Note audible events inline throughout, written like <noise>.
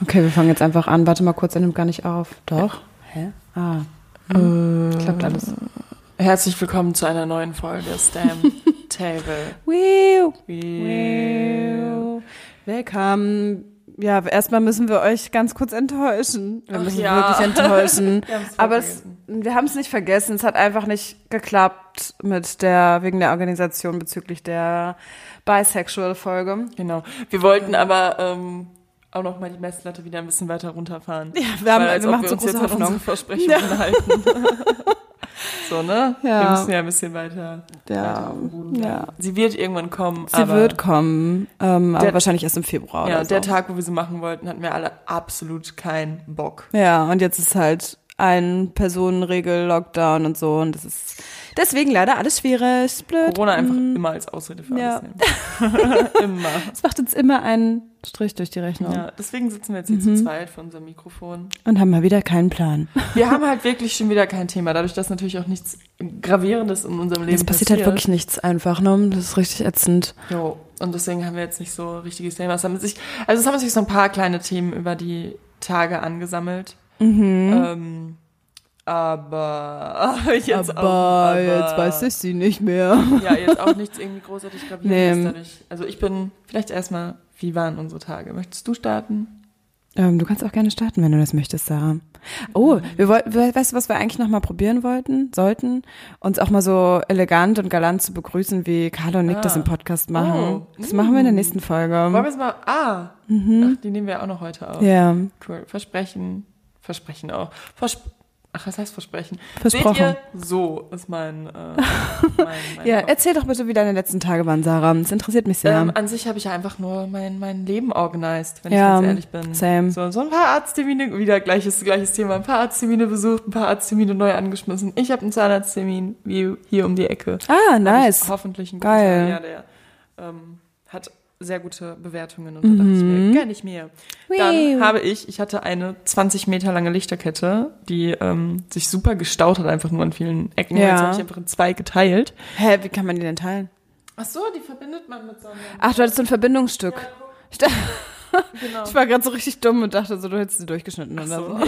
Okay, wir fangen jetzt einfach an. Warte mal kurz, er nimmt gar nicht auf. Doch? Hä? Ah. Äh, klappt alles. Herzlich willkommen zu einer neuen Folge Stamp <laughs> Table. Wiu. Wiu. Willkommen. Ja, erstmal müssen wir euch ganz kurz enttäuschen. Wir Ach müssen ja. wirklich enttäuschen. <laughs> Wir Aber es, wir haben es nicht vergessen. Es hat einfach nicht geklappt mit der, wegen der Organisation bezüglich der Bisexual-Folge. Genau. Wir wollten aber ähm, auch noch mal die Messlatte wieder ein bisschen weiter runterfahren. Ja, wir, haben, Weil, als wir ob wir so uns jetzt große an unsere Hoffnung. Versprechungen halten. <laughs> so, ne? Ja. Wir müssen ja ein bisschen weiter, Ja. weiter bleiben. Ja. Sie wird irgendwann kommen, Sie aber wird kommen, ähm, aber Der- wahrscheinlich erst im Februar ja, oder so. der Tag, wo wir sie machen wollten, hatten wir alle absolut keinen Bock. Ja, und jetzt ist halt ein Personenregel, Lockdown und so und das ist deswegen leider alles schwierig, blöd. Corona einfach Mm. immer als Ausrede für Ja. alles nehmen. <laughs> immer. Es macht uns immer einen Strich durch die Rechnung Ja, deswegen sitzen wir jetzt hier Mhm. zu zweit vor unserem Mikrofon. und haben mal wieder keinen Plan. Wir haben halt wirklich schon wieder kein Thema, dadurch, dass natürlich auch nichts Gravierendes in unserem Leben Es passiert halt wirklich nichts einfach, ne? Das ist richtig ätzend. Jo, und deswegen haben wir jetzt nicht so richtiges Thema. Es haben sich, also es haben sich so ein paar kleine Themen über die Tage angesammelt. Mhm. Ähm, aber <laughs> jetzt aber, auch, aber jetzt weiß ich sie nicht mehr. <laughs> Ja, jetzt auch nichts irgendwie großartig <laughs> gravierendes Nee. dadurch. Also ich bin vielleicht erstmal, wie waren unsere Tage? Möchtest du starten? Ähm, du kannst auch gerne starten, wenn du das möchtest, Sarah. Oh, wir wollten, we- weißt du, was wir eigentlich noch mal probieren wollten, sollten? Uns auch mal so elegant und galant zu begrüßen, wie Carlo und Nick Ah. das im Podcast machen. Oh. Das machen wir in der nächsten Folge. Wollen wir es mal, ah, ach, die nehmen wir auch noch heute auf. Mhm. Ja, Cool. Versprechen, Versprechen auch. Versp ach, was heißt Versprechen? versprochen. Seht ihr? So ist mein, äh, mein, <laughs> mein Ja, Kopf. erzähl doch bitte, wie deine letzten Tage waren, Sarah. Das interessiert mich sehr. Ähm, an sich habe ich ja einfach nur mein, mein Leben organisiert, wenn Ja, ich ganz ehrlich bin. same. So, so ein paar Arzttermine, wieder gleiches, gleiches Thema, ein paar Arzttermine besucht, ein paar Arzttermine neu angeschmissen. Ich habe einen Zahnarzttermin wie hier um die Ecke. ah, nice. Ich hoffentlich einen Geil. guten, ja, der ähm, hat sehr gute Bewertungen und da dachte ich mir, gönn ich mir. Dann habe ich, ich hatte eine 20 Meter lange Lichterkette, die ähm, sich super gestaut hat, einfach nur an vielen Ecken. Ja. Jetzt habe ich einfach in zwei geteilt. Hä, wie kann man die denn teilen? Ach so, die verbindet man mit so einem... Ach, du hattest so ein Verbindungsstück. Ich, dachte- Genau. ich war gerade so richtig dumm und dachte so, du hättest sie durchgeschnitten oder So. so. <laughs>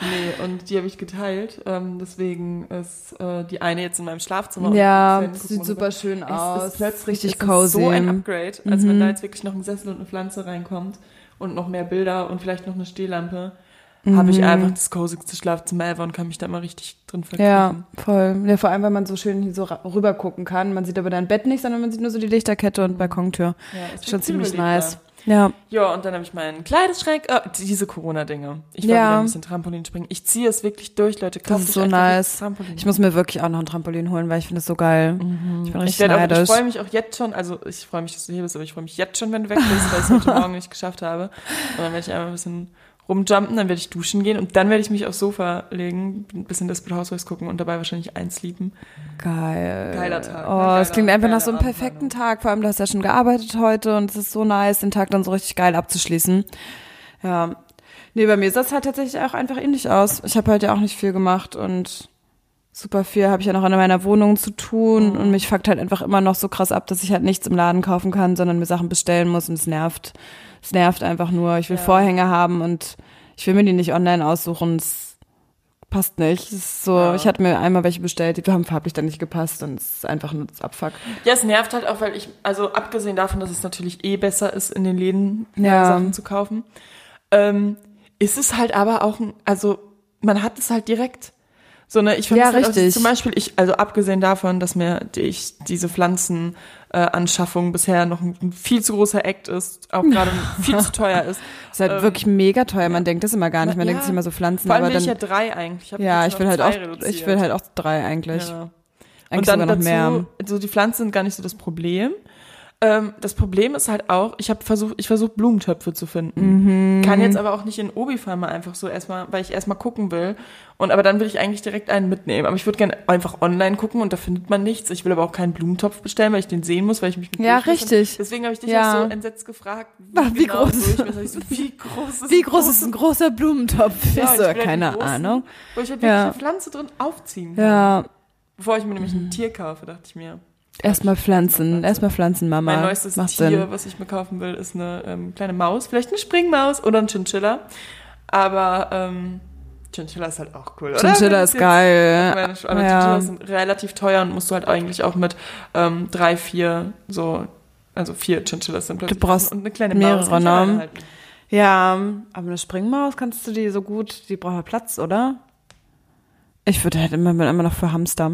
nee, und die habe ich geteilt. Ähm, deswegen ist äh, die eine jetzt in meinem Schlafzimmer. Ja, und sieht super schön Es aus. ist plötzlich richtig es ist cozy. so ein Upgrade, als wenn Mhm. da jetzt wirklich noch ein Sessel und eine Pflanze reinkommt und noch mehr Bilder und vielleicht noch eine Stehlampe, habe ich Mhm. einfach das cozyste Schlafzimmer ever und kann mich da mal richtig drin Ja, verkriechen. voll. Ja, vor allem, weil man so schön hier so rüber gucken kann. Man sieht aber dein Bett nicht, sondern man sieht nur so die Lichterkette und Balkontür. Ja, Ist schon ziemlich nice. Ja, Ja, und dann habe ich meinen Kleiderschrank, äh, diese Corona-Dinge. Ich will Ja. wieder ein bisschen Trampolin springen. Ich ziehe es wirklich durch, Leute. Das Kauft ist euch so nice. ich muss mir wirklich auch noch ein Trampolin holen, weil ich finde es so geil. Ich bin Ich, richtig auch, ich neidisch. freue mich auch jetzt schon, also ich freue mich, dass du hier bist, aber ich freue mich jetzt schon, wenn du weg bist, weil ich es heute <laughs> Morgen nicht geschafft habe. Und dann werde ich einmal ein bisschen rumjumpen, dann werde ich duschen gehen und dann werde ich mich aufs Sofa legen, ein bisschen Desperate Housewives gucken und dabei wahrscheinlich einsleepen. Geil. Geiler Tag, ne? Oh, es klingt einfach nach so einem perfekten Tag. Vor allem, du hast ja schon gearbeitet heute und es ist so nice, den Tag dann so richtig geil abzuschließen. Ja. Nee, bei mir sah es halt tatsächlich auch einfach ähnlich aus. Ich habe heute ja auch nicht viel gemacht und super viel habe ich ja noch in meiner Wohnung zu tun Mhm. und mich fuckt halt einfach immer noch so krass ab, dass ich halt nichts im Laden kaufen kann, sondern mir Sachen bestellen muss und es nervt. Es nervt einfach nur. Ich will Ja. Vorhänge haben und ich will mir die nicht online aussuchen. Es passt nicht. Es ist so, Ja. ich hatte mir einmal welche bestellt, die haben farblich dann nicht gepasst und es ist einfach nur das Abfuck. Ja, es nervt halt auch, weil ich, also abgesehen davon, dass es natürlich eh besser ist, in den Läden äh, Ja. Sachen zu kaufen, ähm, ist es halt aber auch, also man hat es halt direkt. So, ne, ich Ja, vermisse halt auch, zum Beispiel, ich, also abgesehen davon, dass mir die, ich diese Pflanzenanschaffung äh, Anschaffung bisher noch ein, viel zu großer Act ist, auch gerade <laughs> viel zu teuer ist. Ist halt Ähm, wirklich mega teuer. Man denkt das immer gar nicht. Man Ja. denkt sich immer so Pflanzen, Vor allem aber will dann. ich ja drei eigentlich. hab ja, ich will halt auch, reduziert. ich will halt auch drei eigentlich. Ja. Eigentlich und dann noch dazu, mehr. so die Pflanzen sind gar nicht so das Problem. Ähm, das Problem ist halt auch, ich habe versucht, ich versuche Blumentöpfe zu finden. Mhm. Kann jetzt aber auch nicht in Obi-Farmer einfach so erstmal, weil ich erstmal gucken will. Und aber dann will ich eigentlich direkt einen mitnehmen. Aber ich würde gerne einfach online gucken und da findet man nichts. Ich will aber auch keinen Blumentopf bestellen, weil ich den sehen muss, weil ich mich mit Ja, richtig. Deswegen habe ich dich Ja. auch so entsetzt gefragt, Wie groß? durchmesse. Ich so, <laughs> wie groß ist Wie groß ist ein großer Blumentopf? Ja, ich will keine großen, Ahnung. Wo ich halt wirklich Ja. eine Pflanze drin aufziehen kann. Ja, Bevor ich mir nämlich ein Tier kaufe, dachte ich mir. Erstmal Pflanzen, erstmal Pflanzenmama. Mein neuestes Macht Tier, Sinn. was ich mir kaufen will, ist eine ähm, kleine Maus. Vielleicht eine Springmaus oder ein Chinchilla. Aber ähm, Chinchilla ist halt auch cool, oder? Chinchilla ist geil. Meine, Sch- aber Ja. Chinchillas sind relativ teuer und musst du halt eigentlich auch mit ähm, drei, vier, so, also vier Chinchillas sind plötzlich. brauchst und eine kleine mehrere, Maus. alleine ne? halten. Ja, aber eine Springmaus kannst du die so gut, die braucht ja Platz, oder? Ich würde halt immer, immer noch für Hamster.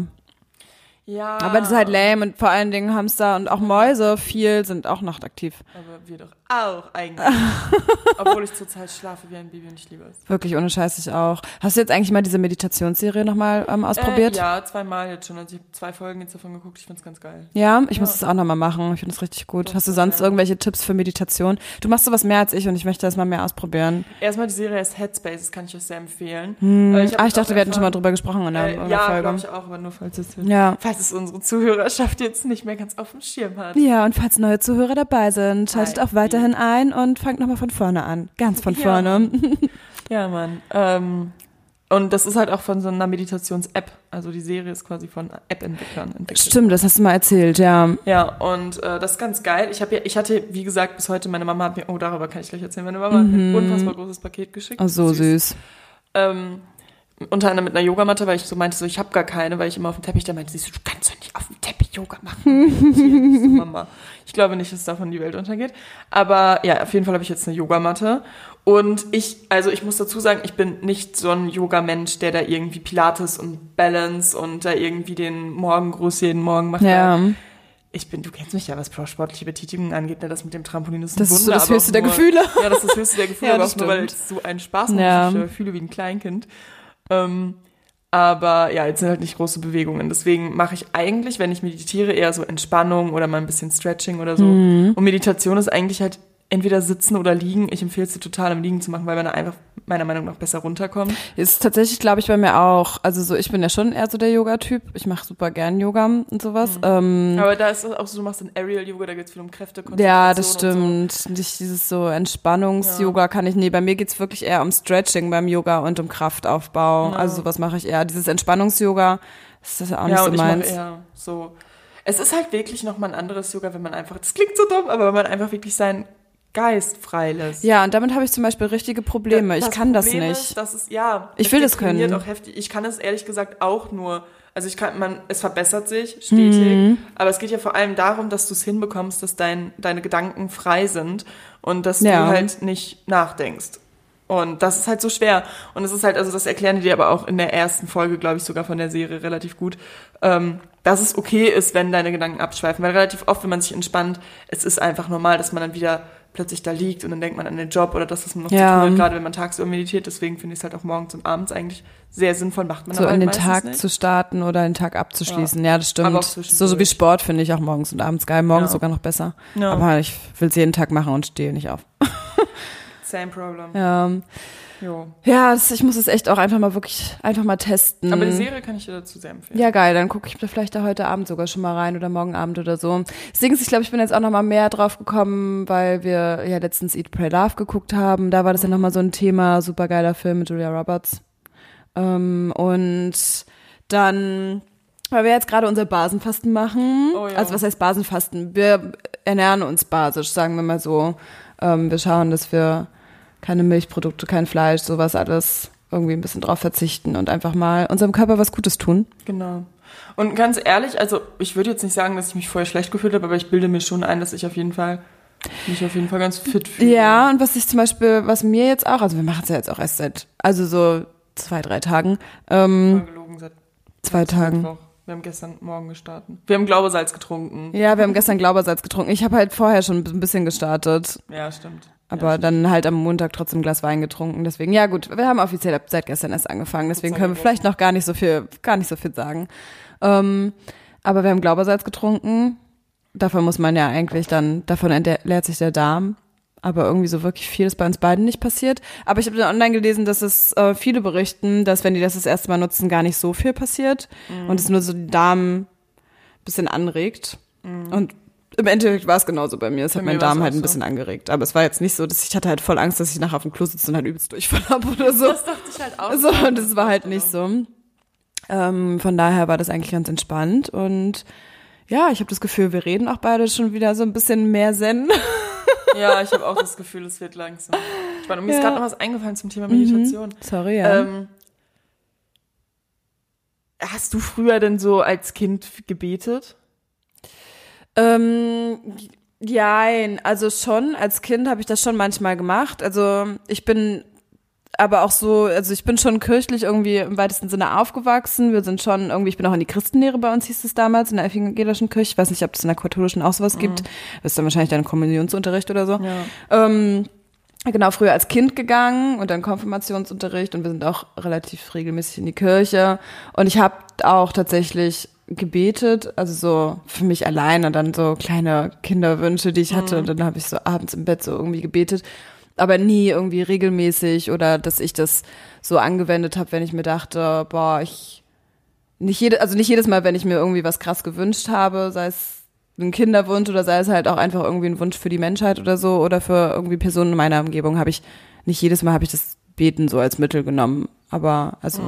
Ja. Aber das ist halt lame und vor allen Dingen Hamster und auch Mäuse viel sind auch nachtaktiv. Aber wir doch auch eigentlich. <laughs> Obwohl ich zurzeit schlafe wie ein Baby und ich liebe es. Wirklich ohne Scheiß ich auch. Hast du jetzt eigentlich mal diese Meditationsserie nochmal ähm, ausprobiert? Äh, ja, zweimal jetzt schon. Also ich habe zwei Folgen jetzt davon geguckt. Ich find's ganz geil. Ja, ich Ja. muss es auch nochmal machen. Ich finde es richtig gut. Doch, Hast du das sonst wär- irgendwelche Tipps für Meditation? Du machst sowas mehr als ich und ich möchte das mal mehr ausprobieren. Erstmal die Serie heißt Headspace, das kann ich euch sehr empfehlen. Hm. Äh, hab ah, ich dachte, wir hätten schon mal drüber gesprochen in der, Äh, der ja, Folge. glaube ich auch, aber nur falls es, Ja. falls es unsere Zuhörerschaft jetzt nicht mehr ganz auf dem Schirm hat. Ja, und falls neue Zuhörer dabei sind, schaltet auch weiterhin ein und fangt nochmal von vorne an. Ganz von vorne. <laughs> <laughs> Ja, Mann. Ähm, und das ist halt auch von so einer Meditations-App. Also die Serie ist quasi von App-Entwicklern entwickelt. Stimmt, das hast du mal erzählt, ja. Ja, und äh, das ist ganz geil. Ich, hab ja, ich hatte, wie gesagt, bis heute, meine Mama hat mir, oh, darüber kann ich gleich erzählen, meine Mama hat mir ein unfassbar großes Paket geschickt. Oh, so süß. Ähm, unter anderem mit einer Yogamatte, weil ich so meinte, so ich habe gar keine, weil ich immer auf dem Teppich, da meinte sie so, du kannst doch nicht auf dem Teppich Yoga machen. <laughs> So, Mama. Ich glaube nicht, dass davon die Welt untergeht. Aber ja, auf jeden Fall habe ich jetzt eine Yogamatte. Und ich, also ich muss dazu sagen, ich bin nicht so ein Yoga-Mensch, der da irgendwie Pilates und Balance und da irgendwie den Morgengruß jeden Morgen macht. Ja. Ich bin, du kennst mich ja, was sportliche Betätigung angeht, ne? das mit dem Trampolin ist ein Das ist so Wunder, das höchste auch der nur- Gefühle. Ja, das ist das höchste der <laughs> Gefühle, Ja, aber auch nur, weil ich so einen Spaß mache, Ja. ich äh, fühle wie ein Kleinkind. Ähm, aber ja, jetzt sind halt nicht große Bewegungen. Deswegen mache ich eigentlich, wenn ich meditiere, eher so Entspannung oder mal ein bisschen Stretching oder so. Mhm. Und Meditation ist eigentlich halt entweder sitzen oder liegen. Ich empfehle es dir total im Liegen zu machen, weil man da einfach meiner Meinung nach besser runterkommt. Ist tatsächlich, glaube ich, bei mir auch. Also so, ich bin ja schon eher so der Yoga-Typ. Ich mache super gern Yoga und sowas. Ähm, Aber da ist es auch so, du machst ein Aerial Yoga, da geht es viel um Kräfte, ja, das stimmt. Nicht dieses so Entspannungs-Yoga kann ich, nee, bei mir geht's wirklich eher um Stretching beim Yoga und um Kraftaufbau. Ja. Also sowas mache ich eher. Dieses Entspannungs-Yoga, das ist ja auch So. nicht Ja, so meins. eher so. Es ist halt wirklich nochmal ein anderes Yoga, wenn man einfach, das klingt so dumm, aber wenn man einfach wirklich seinen Geist freilässt. Ja, und damit habe ich zum Beispiel richtige Probleme. ich kann das Problem nicht. Ist, das ist, ja, Ich will das können. auch heftig. Ich kann es ehrlich gesagt auch nur. Also ich kann, man, es verbessert sich stetig, Mhm. aber es geht ja vor allem darum, dass du es hinbekommst, dass dein, deine Gedanken frei sind und dass Ja. du halt nicht nachdenkst. Und das ist halt so schwer. Und es ist halt, also das erklären die dir aber auch in der ersten Folge, glaube ich, sogar von der Serie relativ gut, ähm, dass es okay ist, wenn deine Gedanken abschweifen. Weil relativ oft, wenn man sich entspannt, es ist einfach normal, dass man dann wieder plötzlich da liegt und dann denkt man an den Job oder das, was man noch Ja. zu tun hat, gerade wenn man tagsüber meditiert. Deswegen finde ich es halt auch morgens und abends eigentlich sehr sinnvoll, macht man so in halt den Tag nicht. zu starten oder den Tag abzuschließen. Ja, das Aber stimmt. So, so wie Sport finde ich auch morgens und abends geil. Morgens Ja. sogar noch besser. Ja. Aber ich will es jeden Tag machen und stehe nicht auf. <laughs> Same problem. Ja, Jo. ja das, ich muss es echt auch einfach mal wirklich, einfach mal testen. Aber die Serie kann ich dir dazu sehr empfehlen. Ja, geil, dann gucke ich mir vielleicht da heute Abend sogar schon mal rein oder morgen Abend oder so. Deswegen, ich glaube, ich bin jetzt auch noch mal mehr drauf gekommen, weil wir ja letztens Eat, Pray, Love geguckt haben. Da war das ja noch mal so ein Thema, super geiler Film mit Julia Roberts. Ähm, und dann, weil wir jetzt gerade unser Basenfasten machen. Oh ja. Also was heißt Basenfasten? Wir ernähren uns basisch, sagen wir mal so. Ähm, wir schauen, dass wir keine Milchprodukte, kein Fleisch, sowas alles irgendwie ein bisschen drauf verzichten und einfach mal unserem Körper was Gutes tun. Genau. Und ganz ehrlich, also ich würde jetzt nicht sagen, dass ich mich vorher schlecht gefühlt habe, aber ich bilde mir schon ein, dass ich auf jeden Fall mich auf jeden Fall ganz fit fühle. Ja, und was ich zum Beispiel, was mir jetzt auch, also wir machen es ja jetzt auch erst seit, also so zwei, drei Tagen, ähm, Voll gelogen seit zwei Tagen. Mittwoch. Wir haben gestern Morgen gestartet. Wir haben Glaubersalz getrunken. Ja, wir haben gestern Glaubersalz getrunken. Ich habe halt vorher schon ein bisschen gestartet, Ja, stimmt. Aber ja, dann halt am Montag trotzdem ein Glas Wein getrunken. Deswegen, ja gut, wir haben offiziell seit gestern erst angefangen. Deswegen können wir vielleicht noch gar nicht so viel, gar nicht so viel sagen. Ähm, aber wir haben Glaubersalz getrunken. Davon muss man ja eigentlich dann, davon entleert sich der Darm. Aber irgendwie so wirklich viel ist bei uns beiden nicht passiert. Aber ich habe dann online gelesen, dass es äh, viele berichten, dass wenn die das das erste Mal nutzen, gar nicht so viel passiert. Und es nur so den Darm ein bisschen anregt. Und im Endeffekt war es genauso bei mir. Es hat Bei meinen Darm halt ein so. bisschen angeregt. Aber es war jetzt nicht so, dass ich hatte halt voll Angst, dass ich nachher auf dem Klo sitze und halt übelst Durchfall <laughs> habe oder so. Das dachte ich halt auch. So, und das war halt nicht so. Ähm, von daher war das eigentlich ganz entspannt und ja, ich habe das Gefühl, wir reden auch beide schon wieder so ein bisschen mehr Zen. <laughs> Ja, ich habe auch das Gefühl, es wird langsam. Spannend. Mir Ja. ist gerade noch was eingefallen zum Thema Meditation. Sorry, ja. Ähm, hast du früher denn so als Kind gebetet? Ähm, jein, also schon, als Kind habe ich das schon manchmal gemacht. Also ich bin aber auch so, also ich bin schon kirchlich irgendwie im weitesten Sinne aufgewachsen. Wir sind schon irgendwie, ich bin auch in die Christenlehre bei uns, hieß es damals, in der evangelischen Kirche. Ich weiß nicht, ob es in der katholischen auch sowas gibt. Das ist dann wahrscheinlich dann Kommunionsunterricht oder so. Ja. Ähm, genau, früher als Kind gegangen und dann Konfirmationsunterricht und wir sind auch relativ regelmäßig in die Kirche. Und ich habe auch tatsächlich gebetet, also so für mich alleine, dann so kleine Kinderwünsche, die ich hatte. Und dann habe ich so abends im Bett so irgendwie gebetet. Aber nie irgendwie regelmäßig oder dass ich das so angewendet habe, wenn ich mir dachte, boah, ich nicht jede, also nicht jedes Mal, wenn ich mir irgendwie was krass gewünscht habe, sei es ein Kinderwunsch oder sei es halt auch einfach irgendwie ein Wunsch für die Menschheit oder so oder für irgendwie Personen in meiner Umgebung, habe ich nicht jedes Mal habe ich das Beten so als Mittel genommen. Aber also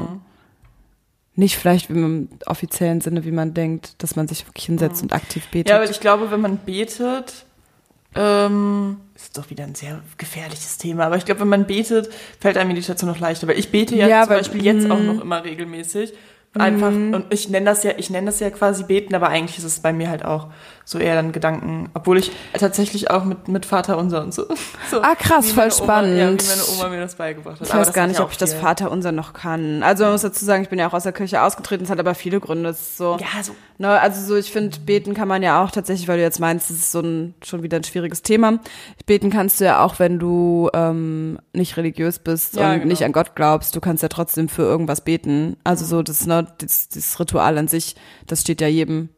nicht vielleicht im offiziellen Sinne, wie man denkt, dass man sich wirklich hinsetzt und aktiv betet. Ja, weil ich glaube, wenn man betet, ähm, ist doch wieder ein sehr gefährliches Thema, aber ich glaube, wenn man betet, fällt einem Meditation noch leichter, weil ich bete ja, Ja, zum weil- Beispiel jetzt auch mhm. noch immer regelmäßig. Einfach, und ich nenne das ja, ich nenne das ja quasi beten, aber eigentlich ist es bei mir halt auch so eher dann Gedanken, obwohl ich tatsächlich auch mit, mit Vater unser und so. <laughs> so Ah, krass, voll Oma, Ja, wie spannend. meine Oma mir das beigebracht hat. Ich weiß gar nicht, ob ich das viel- Vaterunser noch kann. Also man muss dazu sagen, ich bin ja auch aus der Kirche ausgetreten, es hat aber viele Gründe. Es ist so, Ja, so ne, also so, ich finde, beten kann man ja auch tatsächlich, weil du jetzt meinst, das ist so ein schon wieder ein schwieriges Thema. Beten kannst du ja auch, wenn du ähm, nicht religiös bist Ja, und genau. nicht an Gott glaubst. Du kannst ja trotzdem für irgendwas beten. Also so, das, ne, das, das Ritual an sich, das steht ja jedem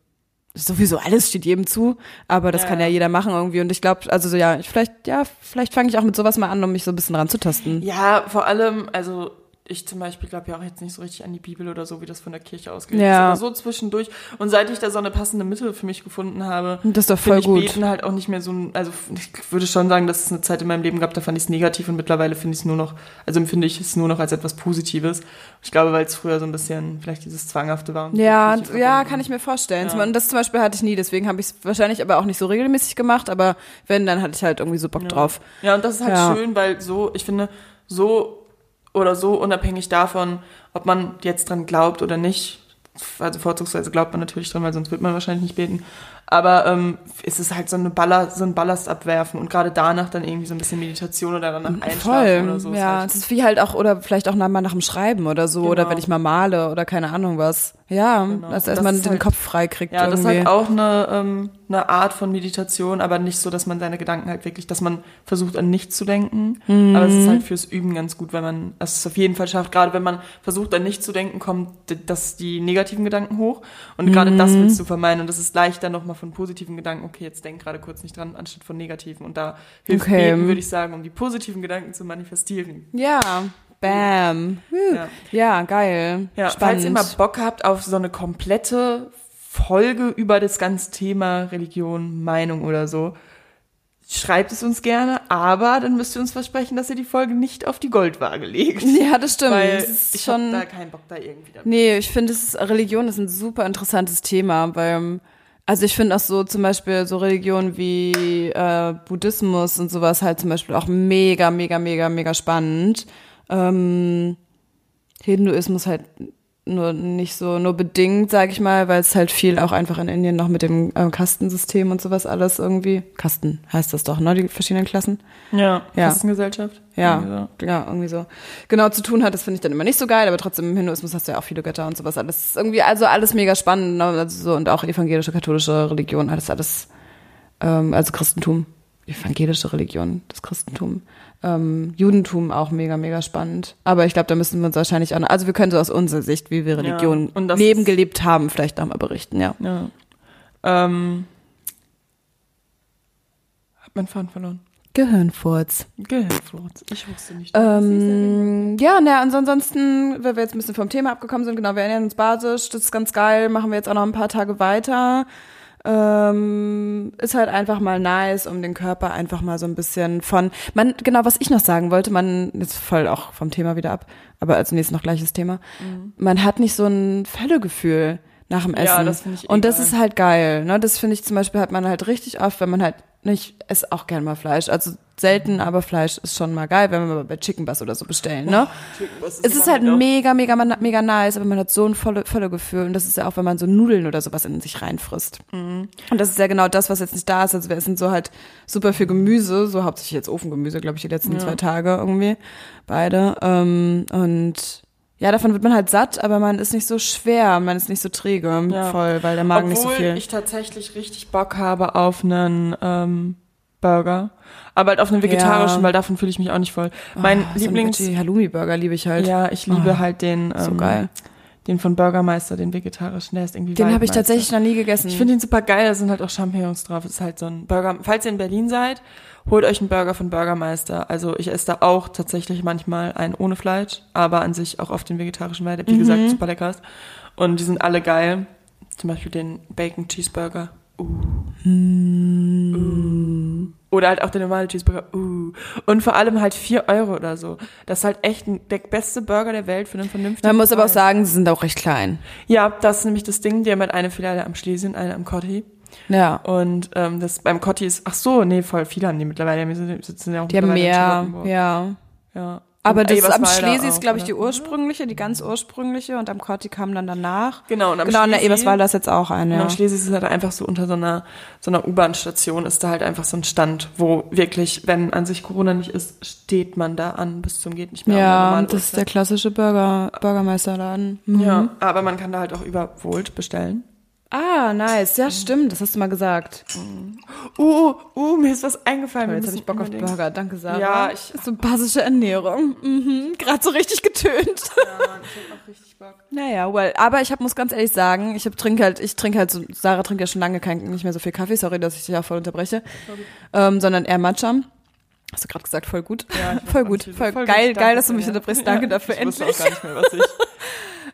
sowieso alles steht jedem zu, aber das Ja, kann ja jeder machen irgendwie und ich glaube, also so ja, ich vielleicht ja, vielleicht fange ich auch mit sowas mal an, um mich so ein bisschen ranzutasten. Ja, vor allem, also ich zum Beispiel glaube ja auch jetzt nicht so richtig an die Bibel oder so, wie das von der Kirche ausgeht. Ja. Aber so zwischendurch. Und seit ich da so eine passende Mitte für mich gefunden habe, Das ist doch voll ich gut. Beten halt auch nicht mehr so ein, also ich würde schon sagen, dass es eine Zeit in meinem Leben gab, da fand ich es negativ und mittlerweile finde ich es nur noch, also empfinde ich es nur noch als etwas Positives. Ich glaube, weil es früher so ein bisschen vielleicht dieses Zwanghafte war. Ja, ja, kann ich mir vorstellen. Ja. Und das zum Beispiel hatte ich nie, deswegen habe ich es wahrscheinlich aber auch nicht so regelmäßig gemacht, aber wenn, dann hatte ich halt irgendwie so Bock drauf. Ja, und das ist halt Ja. schön, weil so, ich finde, so oder so unabhängig davon, ob man jetzt dran glaubt oder nicht, also vorzugsweise glaubt man natürlich dran, weil sonst wird man wahrscheinlich nicht beten, aber ähm, es ist halt so, eine Ballast, so ein Ballast abwerfen und gerade danach dann irgendwie so ein bisschen Meditation oder danach einschlafen Voll. oder so. ja, halt, es ist wie halt auch, oder vielleicht auch nach, mal nach dem Schreiben oder so, oder Genau. wenn ich mal male oder keine Ahnung was. Ja, Genau. dass erstmal das den halt- Kopf frei kriegt ja, das ist irgendwie. halt auch eine, ähm, eine Art von Meditation, aber nicht so, dass man seine Gedanken halt wirklich, dass man versucht an nichts zu denken. Mhm. Aber es ist halt fürs Üben ganz gut, wenn man es auf jeden Fall schafft. Gerade wenn man versucht an nichts zu denken, kommen d- das die negativen Gedanken hoch. Und gerade das Mhm. willst du vermeiden. Und es ist leichter nochmal von positiven Gedanken, okay, jetzt denk gerade kurz nicht dran, anstatt von negativen. Und da hilft Okay. Beten, würde ich sagen, um die positiven Gedanken zu manifestieren. ja, bam. Ja. Ja, geil. Ja, Spannend. falls ihr mal Bock habt auf so eine komplette Folge über das ganze Thema Religion, Meinung oder so, schreibt es uns gerne, aber dann müsst ihr uns versprechen, dass ihr die Folge nicht auf die Goldwaage legt. <laughs> ja, das stimmt. Weil das ich schon. hab da keinen Bock da irgendwie damit. Nee, ich finde, Religion ist ein super interessantes Thema, weil, also ich finde auch so zum Beispiel so Religionen wie äh, Buddhismus und sowas halt zum Beispiel auch mega, mega, mega, mega spannend. Ähm, Hinduismus halt nur nicht so, nur bedingt, sag ich mal, weil es halt viel auch einfach in Indien noch mit dem äh, Kastensystem und sowas alles irgendwie, Kasten heißt das doch, ne, die verschiedenen Klassen? Ja, Ja. Kastengesellschaft. Ja, Irgendwie ja, irgendwie so. Genau zu tun hat, das finde ich dann immer nicht so geil, aber trotzdem im Hinduismus hast du ja auch viele Götter und sowas. Alles irgendwie, also alles mega spannend, ne? also so, und auch evangelische, katholische Religion, alles, alles, ähm, also Christentum, evangelische Religion, das Christentum, ähm, Judentum auch mega, mega spannend. Aber ich glaube, da müssen wir uns wahrscheinlich auch, also wir können so aus unserer Sicht, wie wir Religion und das leben, ist- gelebt haben, vielleicht nochmal berichten, ja. Ja. Ähm, hab meinen Faden verloren. Gehirnfurz. Gehirnfurz. Ich wusste nicht. Ähm, ja, und ansonsten, weil wir jetzt ein bisschen vom Thema abgekommen sind, genau, wir ernähren uns basisch, das ist ganz geil, machen wir jetzt auch noch ein paar Tage weiter. Ähm, ist halt einfach mal nice, um den Körper einfach mal so ein bisschen von, man, genau, was ich noch sagen wollte, man, jetzt voll auch vom Thema wieder ab, aber als nächstes noch gleiches Thema, man hat nicht so ein Völlegefühl. nach dem Essen. Ja, das finde ich Und das geil. ist halt geil. Ne? Das finde ich zum Beispiel hat man halt richtig oft, wenn man halt nicht, esse auch gern mal Fleisch. Also selten, aber Fleisch ist schon mal geil, wenn wir mal bei Chicken Bus oder so bestellen. Ne? <laughs> Es ist halt mega, mega, mega nice, aber man hat so ein volle, volle Gefühl. Und das ist ja auch, wenn man so Nudeln oder sowas in sich reinfrisst. Mhm. Und das ist ja genau das, was jetzt nicht da ist. Also wir essen so halt super viel Gemüse, so hauptsächlich jetzt Ofengemüse, glaube ich, die letzten Ja. zwei Tage irgendwie. Beide. Ähm, und ja, davon wird man halt satt, aber man ist nicht so schwer, man ist nicht so träge Ja. voll, weil der Magen Obwohl nicht so viel. ich tatsächlich richtig Bock habe auf einen ähm, Burger. Aber halt auf einen vegetarischen, Ja. weil davon fühle ich mich auch nicht voll. mein Oh, Lieblings... So Halloumi-Burger liebe ich halt. ja, ich liebe Oh, halt den, ähm, so geil. Den von Burgermeister, den vegetarischen. Der ist irgendwie Den habe ich tatsächlich noch nie gegessen. Ich finde ihn super geil, da sind halt auch Champignons drauf. Es ist halt so ein Burger. Falls ihr in Berlin seid, holt euch einen Burger von Burgermeister. Also ich esse da auch tatsächlich manchmal einen ohne Fleisch, aber an sich auch auf den vegetarischen, weil der, wie gesagt, super lecker ist. Und die sind alle geil. Zum Beispiel den Bacon Cheeseburger. Uh. Uh. Oder halt auch der normale Cheeseburger. Uh. Und vor allem halt 4 Euro oder so. Das ist halt echt der beste Burger der Welt für einen vernünftigen man muss aber auch Preis. sagen, sie sind auch recht klein. Ja, das ist nämlich das Ding. Die haben halt eine Filiale am Schlesien, eine am Cotti. Ja. Und ähm, das beim Cotti ist, ach so, nee, voll viele haben die mittlerweile. Wir sind- sitzen ja auch Die haben mehr, ja. ja. Aber das am Schlesi ist, glaube ich, die ursprüngliche, die ganz ursprüngliche und am Corti kam dann danach. Genau, und am genau, und der Schlesi- Eberswalder ist jetzt auch eine. Und Ja. am Schlesi ist halt einfach so unter so einer, so einer U-Bahn-Station ist da halt einfach so ein Stand, wo wirklich, wenn an sich Corona nicht ist, steht man da an bis zum geht nicht mehr. Ja, das ist der klassische Burger, Burgermeisterladen. Mhm. Ja, aber man kann da halt auch über Volt bestellen. Ah, nice. Ja, stimmt. Das hast du mal gesagt. Uh, uh, mir ist was eingefallen. Wir Jetzt habe ich Bock auf Burger. Danke, Sarah. Ja, ich- So basische Ernährung. Mhm. Gerade so richtig getönt. Ja, ich hab auch richtig Bock. Naja, well, aber ich hab, muss ganz ehrlich sagen, ich hab, trinke halt, ich trinke halt so, Sarah trinkt ja schon lange kein, nicht mehr so viel Kaffee, sorry, dass ich dich auch voll unterbreche, ähm, sondern eher Matcha. Hast du gerade gesagt, voll gut. Ja, voll gut, voll, viel- geil, geil, dass du mich unterbrichst. Danke Ja, dafür, ich wusste endlich. auch gar nicht mehr, was ich.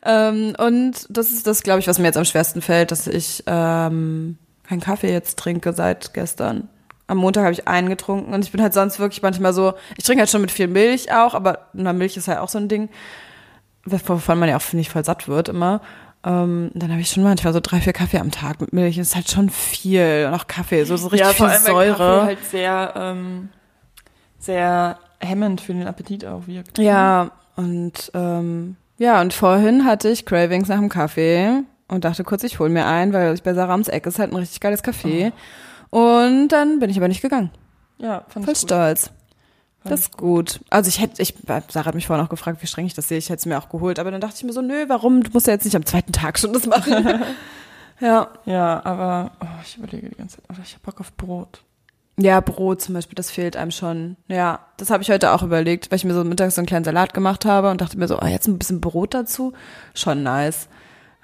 Ähm, und das ist das, glaube ich, was mir jetzt am schwersten fällt, dass ich ähm, keinen Kaffee jetzt trinke seit gestern. Am Montag habe ich einen getrunken und ich bin halt sonst wirklich manchmal so, ich trinke halt schon mit viel Milch auch, aber na, Milch ist halt auch so ein Ding, wovon man ja auch, finde ich, voll satt wird immer. Ähm, dann habe ich schon manchmal so drei, vier Kaffee am Tag mit Milch. Das ist halt schon viel. Und auch Kaffee, so, so richtig ja, vor viel allem, weil Säure. Kaffee halt sehr, ähm, sehr hemmend für den Appetit auch wirkt. Ja, und ähm, ja, und vorhin hatte ich Cravings nach dem Kaffee und dachte kurz, ich hol mir einen, weil ich bei Sarah ums Eck ist halt ein richtig geiles Café. Und dann bin ich aber nicht gegangen. Ja, fand Voll ich stolz. Fand Das ist gut. Also ich hätte, ich, Sarah hat mich vorhin auch gefragt, wie streng ich das sehe. Ich hätte es mir auch geholt, aber dann dachte ich mir so, nö, warum? Du musst ja jetzt nicht am zweiten Tag schon das machen. <laughs> ja. Ja, aber oh, ich überlege die ganze Zeit, oh, ich hab Bock auf Brot. Ja, Brot zum Beispiel, das fehlt einem schon. Ja, das habe ich heute auch überlegt, weil ich mir so mittags so einen kleinen Salat gemacht habe und dachte mir so, oh, jetzt ein bisschen Brot dazu. Schon nice.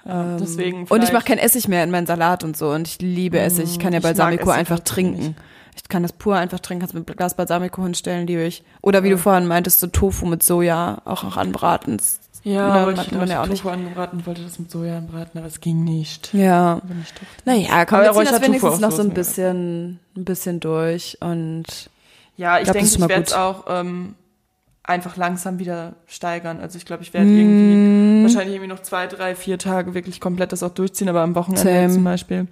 Ja, deswegen Und ich mache kein Essig mehr in meinen Salat und so und ich liebe Essig. Ich kann ja Balsamico einfach trinken. nicht. Ich kann das pur einfach trinken, kannst mit Glas Balsamico hinstellen, liebe ich. Oder wie du vorhin meintest, so Tofu mit Soja auch, auch anbraten. Das- Ja, Oder aber ich man ja auch nicht. Tofu angebraten und wollte das mit Soja anbraten, aber es ging nicht. Ja. Naja, komm, Aber wir ziehen das wenigstens noch so ein bisschen, ein bisschen durch und Ja, ich glaub, denke, ich werde es auch ähm, einfach langsam wieder steigern. Also ich glaube, ich werde irgendwie wahrscheinlich irgendwie noch zwei, drei, vier Tage wirklich komplett das auch durchziehen, aber am Wochenende Same. zum Beispiel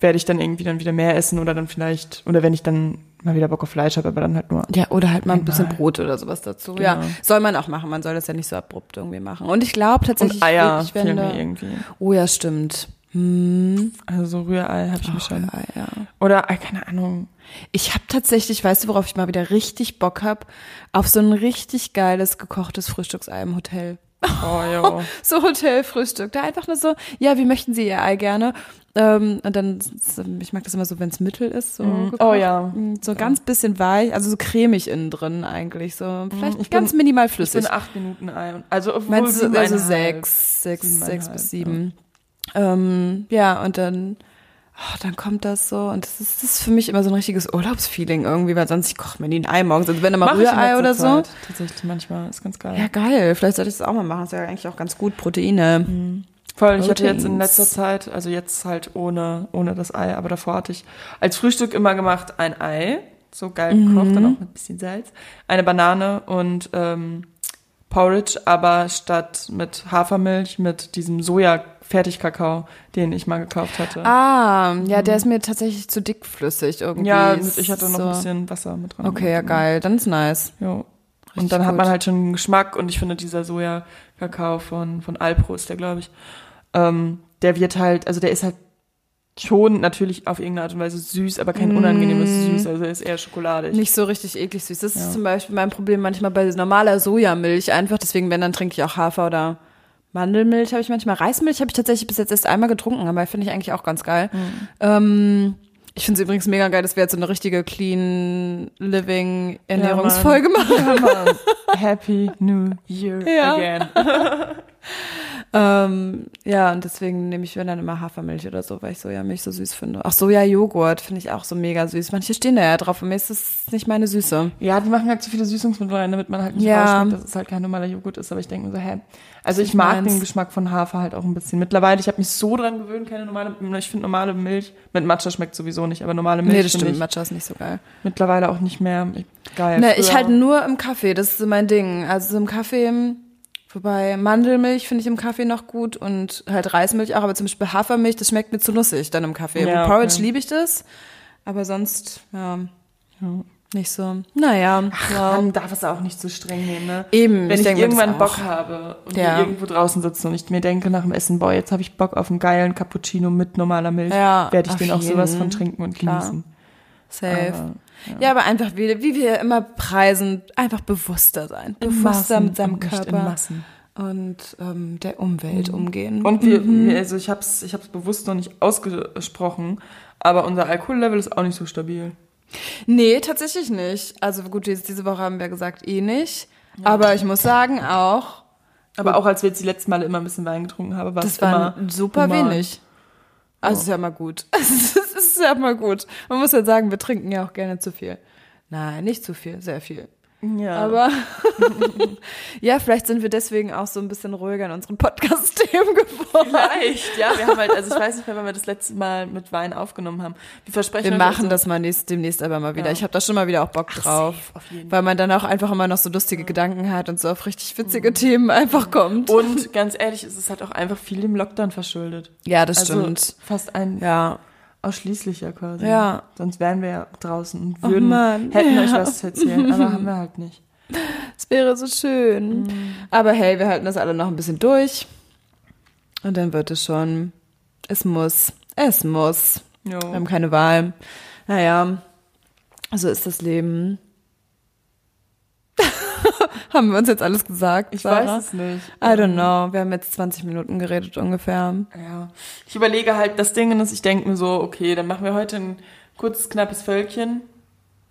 werde ich dann irgendwie dann wieder mehr essen oder dann vielleicht, oder wenn ich dann mal wieder Bock auf Fleisch habe, aber dann halt nur. Ja, oder halt mal ein bisschen. Brot oder sowas dazu. Genau. Ja, soll man auch machen. Man soll das ja nicht so abrupt irgendwie machen. Und ich glaube tatsächlich, Und Eier da- mir irgendwie. Oh ja, stimmt. Hm. Also so Rührei habe ich mir schon. Ja, ja. Oder, äh, keine Ahnung. Ich habe tatsächlich, weißt du, worauf ich mal wieder richtig Bock hab? Auf so ein richtig geiles gekochtes Frühstücksei im Hotel. Oh, jo. <laughs> So Hotelfrühstück. Da einfach nur so, ja, wie möchten Sie Ihr Ei gerne? Ähm, und dann, ich mag das immer so, wenn es mittel ist. So Mhm. gekocht. Oh ja. Mm, So ganz bisschen weich, also so cremig innen drin eigentlich. So vielleicht ich ganz bin- minimal Ich flüssig. bin acht Minuten Ei. Also, Meinst du, also sechs, sechs, sechs bis ja. sieben. Ähm, ja, und dann, oh, dann kommt das so. Und das ist, das ist für mich immer so ein richtiges Urlaubsfeeling irgendwie, weil sonst ich koche mir nie ein Ei morgens. Also wenn da mal Rührei letzter oder so. Zeit Tatsächlich manchmal. Ist ganz geil. Ja, geil. Vielleicht sollte ich das auch mal machen. Das ist ja eigentlich auch ganz gut. Proteine. Voll, ich hatte jetzt in letzter Zeit, also jetzt halt ohne, ohne das Ei, aber davor hatte ich als Frühstück immer gemacht ein Ei, so geil gekocht, dann auch mit ein bisschen Salz, eine Banane und ähm, Porridge, aber statt mit Hafermilch mit diesem Soja-Fertigkakao, den ich mal gekauft hatte. Ah, ja, der ist mir tatsächlich zu dickflüssig irgendwie. ja, ich hatte noch ein bisschen Wasser mit dran. Okay, ja, geil. Dann ist nice. Ja. Richtig Und dann hat man gut. halt schon einen Geschmack und ich finde dieser Soja-Kakao von, von Alpro ist der, glaube ich, ähm, der wird halt, also der ist halt schon natürlich auf irgendeine Art und Weise süß, aber kein unangenehmes Süß, also er ist eher schokoladig. Mm. Nicht so richtig eklig süß. Das Ja. ist zum Beispiel mein Problem manchmal bei normaler Sojamilch einfach. Deswegen, wenn, dann trinke ich auch Hafer oder Mandelmilch habe ich manchmal. Reismilch habe ich tatsächlich bis jetzt erst einmal getrunken, aber finde ich eigentlich auch ganz geil. Mhm. Ähm, ich finde es übrigens mega geil, dass wir jetzt so eine richtige Clean Living Ernährungsfolge machen. Ja. <laughs> Happy New Year Ja. again. <laughs> <laughs> Ähm, ja, und deswegen nehme ich wenn dann immer Hafermilch oder so, weil ich Sojamilch so süß finde. Auch Sojajoghurt finde ich auch so mega süß. Manche stehen da ja drauf, und mir ist das nicht meine Süße. Ja, die machen halt so viele Süßungsmittel rein, damit man halt nicht Ja. rausschmeckt, dass es halt kein normaler Joghurt ist. Aber ich denke mir so, hä? Also ich Ich mag mein's. den Geschmack von Hafer halt auch ein bisschen. Mittlerweile, ich habe mich so dran gewöhnt, keine normale, ich finde normale Milch, mit Matcha schmeckt sowieso nicht, aber normale Milch Nee, das stimmt. ich Matcha ist nicht so geil. mittlerweile auch nicht mehr geil. Ne, ich halt nur im Kaffee, das ist so mein Ding. Also so im Kaffee, wobei Mandelmilch finde ich im Kaffee noch gut und halt Reismilch auch, aber zum Beispiel Hafermilch, das schmeckt mir zu nussig dann im Kaffee. Ja, Im Porridge okay. liebe ich das, aber sonst, ja, Ja. nicht so. Naja, ja. Man darf es auch nicht so streng nehmen, ne? Eben, Wenn ich, das irgendwann. Bock habe und Ja. irgendwo draußen sitzen und ich mir denke nach dem Essen, boah, jetzt habe ich Bock auf einen geilen Cappuccino mit normaler Milch, Ja, werde ich den auch sowas von trinken und Klar. genießen. Safe. Aber, ja. aber einfach wie, wie wir immer preisen, einfach bewusster sein. in Bewusster Maßen mit seinem Körper Massen. und ähm, der Umwelt umgehen. Und wir, Mhm. wir- also ich habe es ich hab's bewusst noch nicht ausgesprochen, aber unser Alkohollevel ist auch nicht so stabil. Nee, tatsächlich nicht. Also gut, jetzt diese Woche haben wir gesagt, eh nicht. Aber ich muss sagen auch, Aber auch als wir jetzt die letzten Male immer ein bisschen Wein getrunken haben, war es das war immer super human. wenig. Also ist ja mal gut. <laughs> Ist ja mal gut. Man muss ja sagen, wir trinken ja auch gerne zu viel. Nein, nicht zu viel, sehr viel. Ja. Aber <laughs> ja, vielleicht sind wir deswegen auch so ein bisschen ruhiger in unseren Podcast-Themen geworden. Vielleicht, ja. Wir haben halt, also ich weiß nicht mehr, wann wir das letzte Mal mit Wein aufgenommen haben. Wir versprechen Wir machen also- das mal nächst, demnächst aber mal wieder. Ja. Ich habe da schon mal wieder auch Bock drauf. safe, auf jeden weil man dann auch einfach immer noch so lustige Gedanken hat und so auf richtig witzige Themen einfach kommt. Und ganz ehrlich, es ist halt auch einfach viel dem Lockdown verschuldet. ja, das Also stimmt. fast ein Ja. Ausschließlicher quasi. Ja. Sonst wären wir ja draußen und Oh würden, Mann. hätten Ja. euch was zu erzählen, aber <laughs> haben wir halt nicht. Es wäre so schön. Aber hey, wir halten das alle noch ein bisschen durch. Und dann wird es schon. Es muss. Es muss. Jo. Wir haben keine Wahl. Naja, so ist das Leben. Haben wir uns jetzt alles gesagt? Ich Sarah? weiß es nicht. I don't know. Wir haben jetzt 20 Minuten geredet ungefähr. Ja. Ich überlege halt, das Ding ist, ich denke mir so, okay, dann machen wir heute ein kurzes, knappes Völkchen.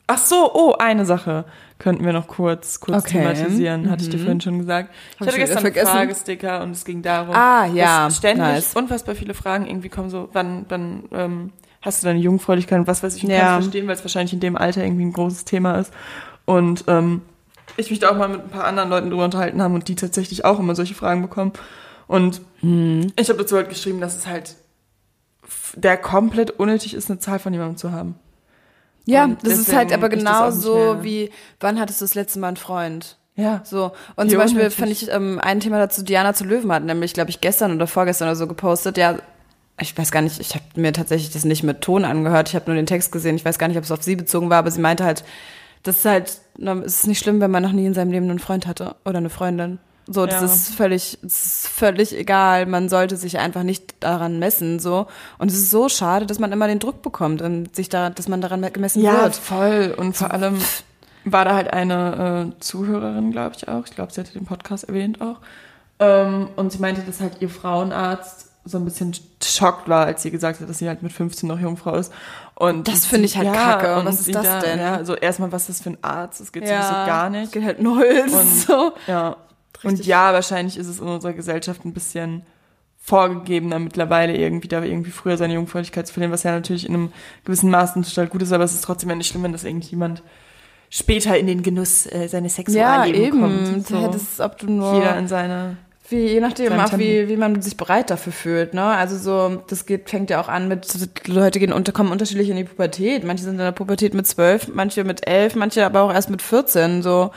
Ach so, oh, eine Sache könnten wir noch kurz, kurz Okay. thematisieren, hatte ich dir vorhin schon gesagt. Ich Hab hatte ich gestern einen. Fragesticker und es ging darum, Ah, ja, dass ständig nice. unfassbar viele Fragen irgendwie kommen, so, wann, wann ähm, hast du deine Jungfräulichkeit und was weiß ich, und Ja. kann es verstehen, weil es wahrscheinlich in dem Alter irgendwie ein großes Thema ist. Und ähm, ich mich da auch mal mit ein paar anderen Leuten drüber unterhalten haben und die tatsächlich auch immer solche Fragen bekommen. Und Mhm. ich habe dazu halt geschrieben, dass es halt der komplett unnötig ist, eine Zahl von jemandem zu haben. Ja, Und das ist halt aber genauso mehr- wie, wann hattest du das letzte Mal einen Freund? Ja. So. Und zum Beispiel unnötig. fand ich ähm, ein Thema dazu, Diana zu Löwen hat, nämlich, glaube ich, gestern oder vorgestern oder so gepostet. Ja, ich weiß gar nicht, ich habe mir tatsächlich das nicht mit Ton angehört. Ich habe nur den Text gesehen. Ich weiß gar nicht, ob es auf sie bezogen war, aber sie meinte halt, das ist halt, es ist nicht schlimm, wenn man noch nie in seinem Leben einen Freund hatte oder eine Freundin. So, das Ja. ist völlig, es ist völlig egal. Man sollte sich einfach nicht daran messen, so. Und es ist so schade, dass man immer den Druck bekommt und sich da, dass man daran gemessen Ja, wird. voll. Und vor allem war da halt eine äh, Zuhörerin, glaube ich auch. Ich glaube, sie hatte den Podcast erwähnt auch. Ähm, und sie meinte, dass halt ihr Frauenarzt so ein bisschen schockt war, als sie gesagt hat, dass sie halt mit 15 noch Jungfrau ist. Und Das finde ich halt kacke. und Was ist das da, denn? Ja, also erstmal, was ist das für ein Arzt? Das geht sowieso gar nicht. Geht halt null. <laughs> Und- so. Ja. Und ja, wahrscheinlich ist es in unserer Gesellschaft ein bisschen vorgegebener mittlerweile irgendwie da irgendwie früher seine Jungfräulichkeit zu verlieren, was ja natürlich in einem gewissen Maß total gut ist, aber es ist trotzdem ja nicht schlimm, wenn das irgendjemand später in den Genuss äh, seines Ja, Sexuallebens eben. kommt. So. Ja, das ist, ob du nur. Jeder in seine Wie, je nachdem, auch wie, wie man sich bereit dafür fühlt, ne? Also so, das geht, fängt ja auch an mit, Leute gehen unter, kommen unterschiedlich in die Pubertät. Manche sind in der Pubertät mit zwölf, manche mit elf, manche aber auch erst mit 14, so.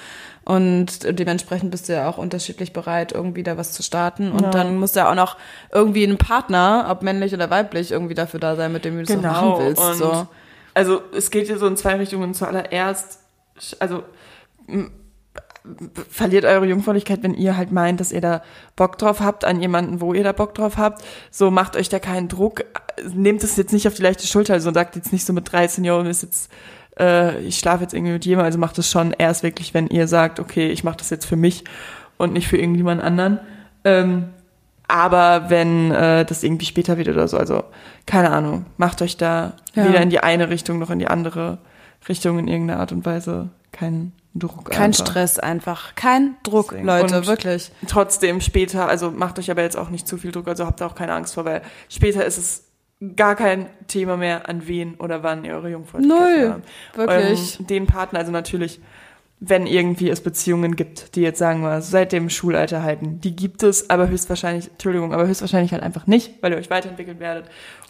Und dementsprechend bist du ja auch unterschiedlich bereit, irgendwie da was zu starten. Und Ja. dann muss ja auch noch irgendwie ein Partner, ob männlich oder weiblich, irgendwie dafür da sein, mit dem du das auch machen willst. Genau, und so. Also es geht hier so in zwei Richtungen. Zuallererst, also verliert eure Jungfräulichkeit, wenn ihr halt meint, dass ihr da Bock drauf habt an jemanden, wo ihr da Bock drauf habt. So macht euch da keinen Druck. Nehmt es jetzt nicht auf die leichte Schulter. Also sagt jetzt nicht so mit 13 Jahren ist jetzt äh, ich schlafe jetzt irgendwie mit jemandem. Also macht es schon erst wirklich, wenn ihr sagt, okay, ich mache das jetzt für mich und nicht für irgendjemand anderen. Ähm, aber wenn äh, das irgendwie später wird oder so, also keine Ahnung, macht euch da Ja. weder in die eine Richtung noch in die andere Richtung in irgendeiner Art und Weise keinen Druck. Kein einfach. Stress einfach. Kein Druck, Deswegen. Leute, Und- wirklich. Trotzdem später, also macht euch aber jetzt auch nicht zu viel Druck, also habt auch keine Angst vor, weil später ist es gar kein Thema mehr, an wen oder wann ihr eure Jungfräulichkeit Null, habt. Wirklich. Ähm, den Partner, also natürlich, wenn irgendwie es Beziehungen gibt, die jetzt sagen wir seit dem Schulalter halten, die gibt es, aber höchstwahrscheinlich, Entschuldigung, aber höchstwahrscheinlich halt einfach nicht, weil ihr euch weiterentwickelt werdet.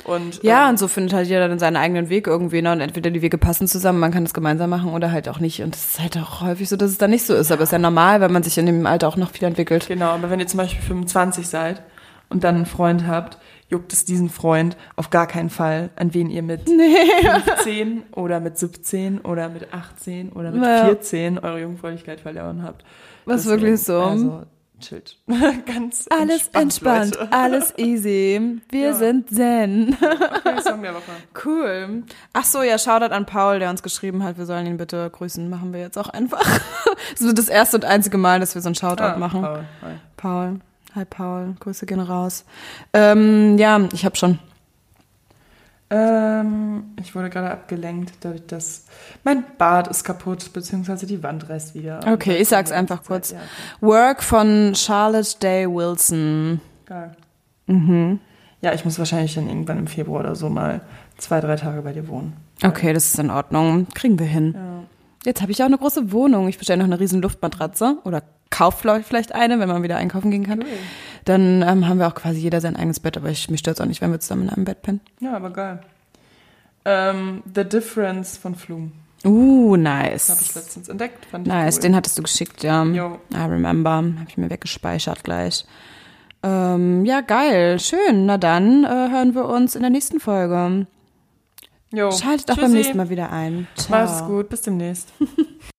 Und Ja, ähm, und so findet halt jeder dann seinen eigenen Weg irgendwie, ne? Und entweder die Wege passen zusammen, man kann das gemeinsam machen oder halt auch nicht. Und es ist halt auch häufig so, dass es dann nicht so ist. Aber es ist ja normal, weil man sich in dem Alter auch noch viel entwickelt. Genau, aber wenn ihr zum Beispiel 25 seid und dann einen Freund habt, juckt es diesen Freund auf gar keinen Fall, an wen ihr mit 15 oder mit 17 oder mit 18 oder mit Ja. 14 eure Jungfräulichkeit verloren habt. Was Deswegen, wirklich so. Also, chillt. <laughs> Ganz Alles entspannt, Leute. alles <laughs> easy. Wir Ja. sind zen. Okay, Song der Woche. Cool. Ach so, ja, Shoutout an Paul, der uns geschrieben hat, wir sollen ihn bitte grüßen. Machen wir jetzt auch einfach. <laughs> Das wird das erste und einzige Mal, dass wir so einen Shoutout Ah, machen. Paul, hi. Paul. Hi Paul, Grüße gehen raus. Ähm, ja, ich habe schon. Ähm, ich wurde gerade abgelenkt, dadurch, dass mein Bad ist kaputt, beziehungsweise die Wand reißt wieder. Okay, ich sag's einfach Zeit, kurz. Ja, okay. Work von Charlotte Day Wilson. Geil. Mhm. Ja, ich muss wahrscheinlich dann irgendwann im Februar oder so mal zwei, drei Tage bei dir wohnen. Okay, das ist in Ordnung. Kriegen wir hin. Ja. Jetzt habe ich auch eine große Wohnung. Ich bestelle noch eine riesen Luftmatratze oder kauf vielleicht eine, wenn man wieder einkaufen gehen kann. Dann ähm, haben wir auch quasi jeder sein eigenes Bett, aber ich, mich stört auch nicht, wenn wir zusammen in einem Bett pennen. Ja, aber geil. Ähm, The Difference von Flume. Uh, Habe ich nice. letztens entdeckt. Fand Nice, cool. den hattest du geschickt, ja. Jo. I remember. Habe ich mir weggespeichert gleich. Ähm, ja, geil. Schön. Na dann äh, hören wir uns in der nächsten Folge. Jo. Schaltet auch beim Tschüssi. nächsten Mal wieder ein. Ciao. Mach's gut. Bis demnächst. <laughs>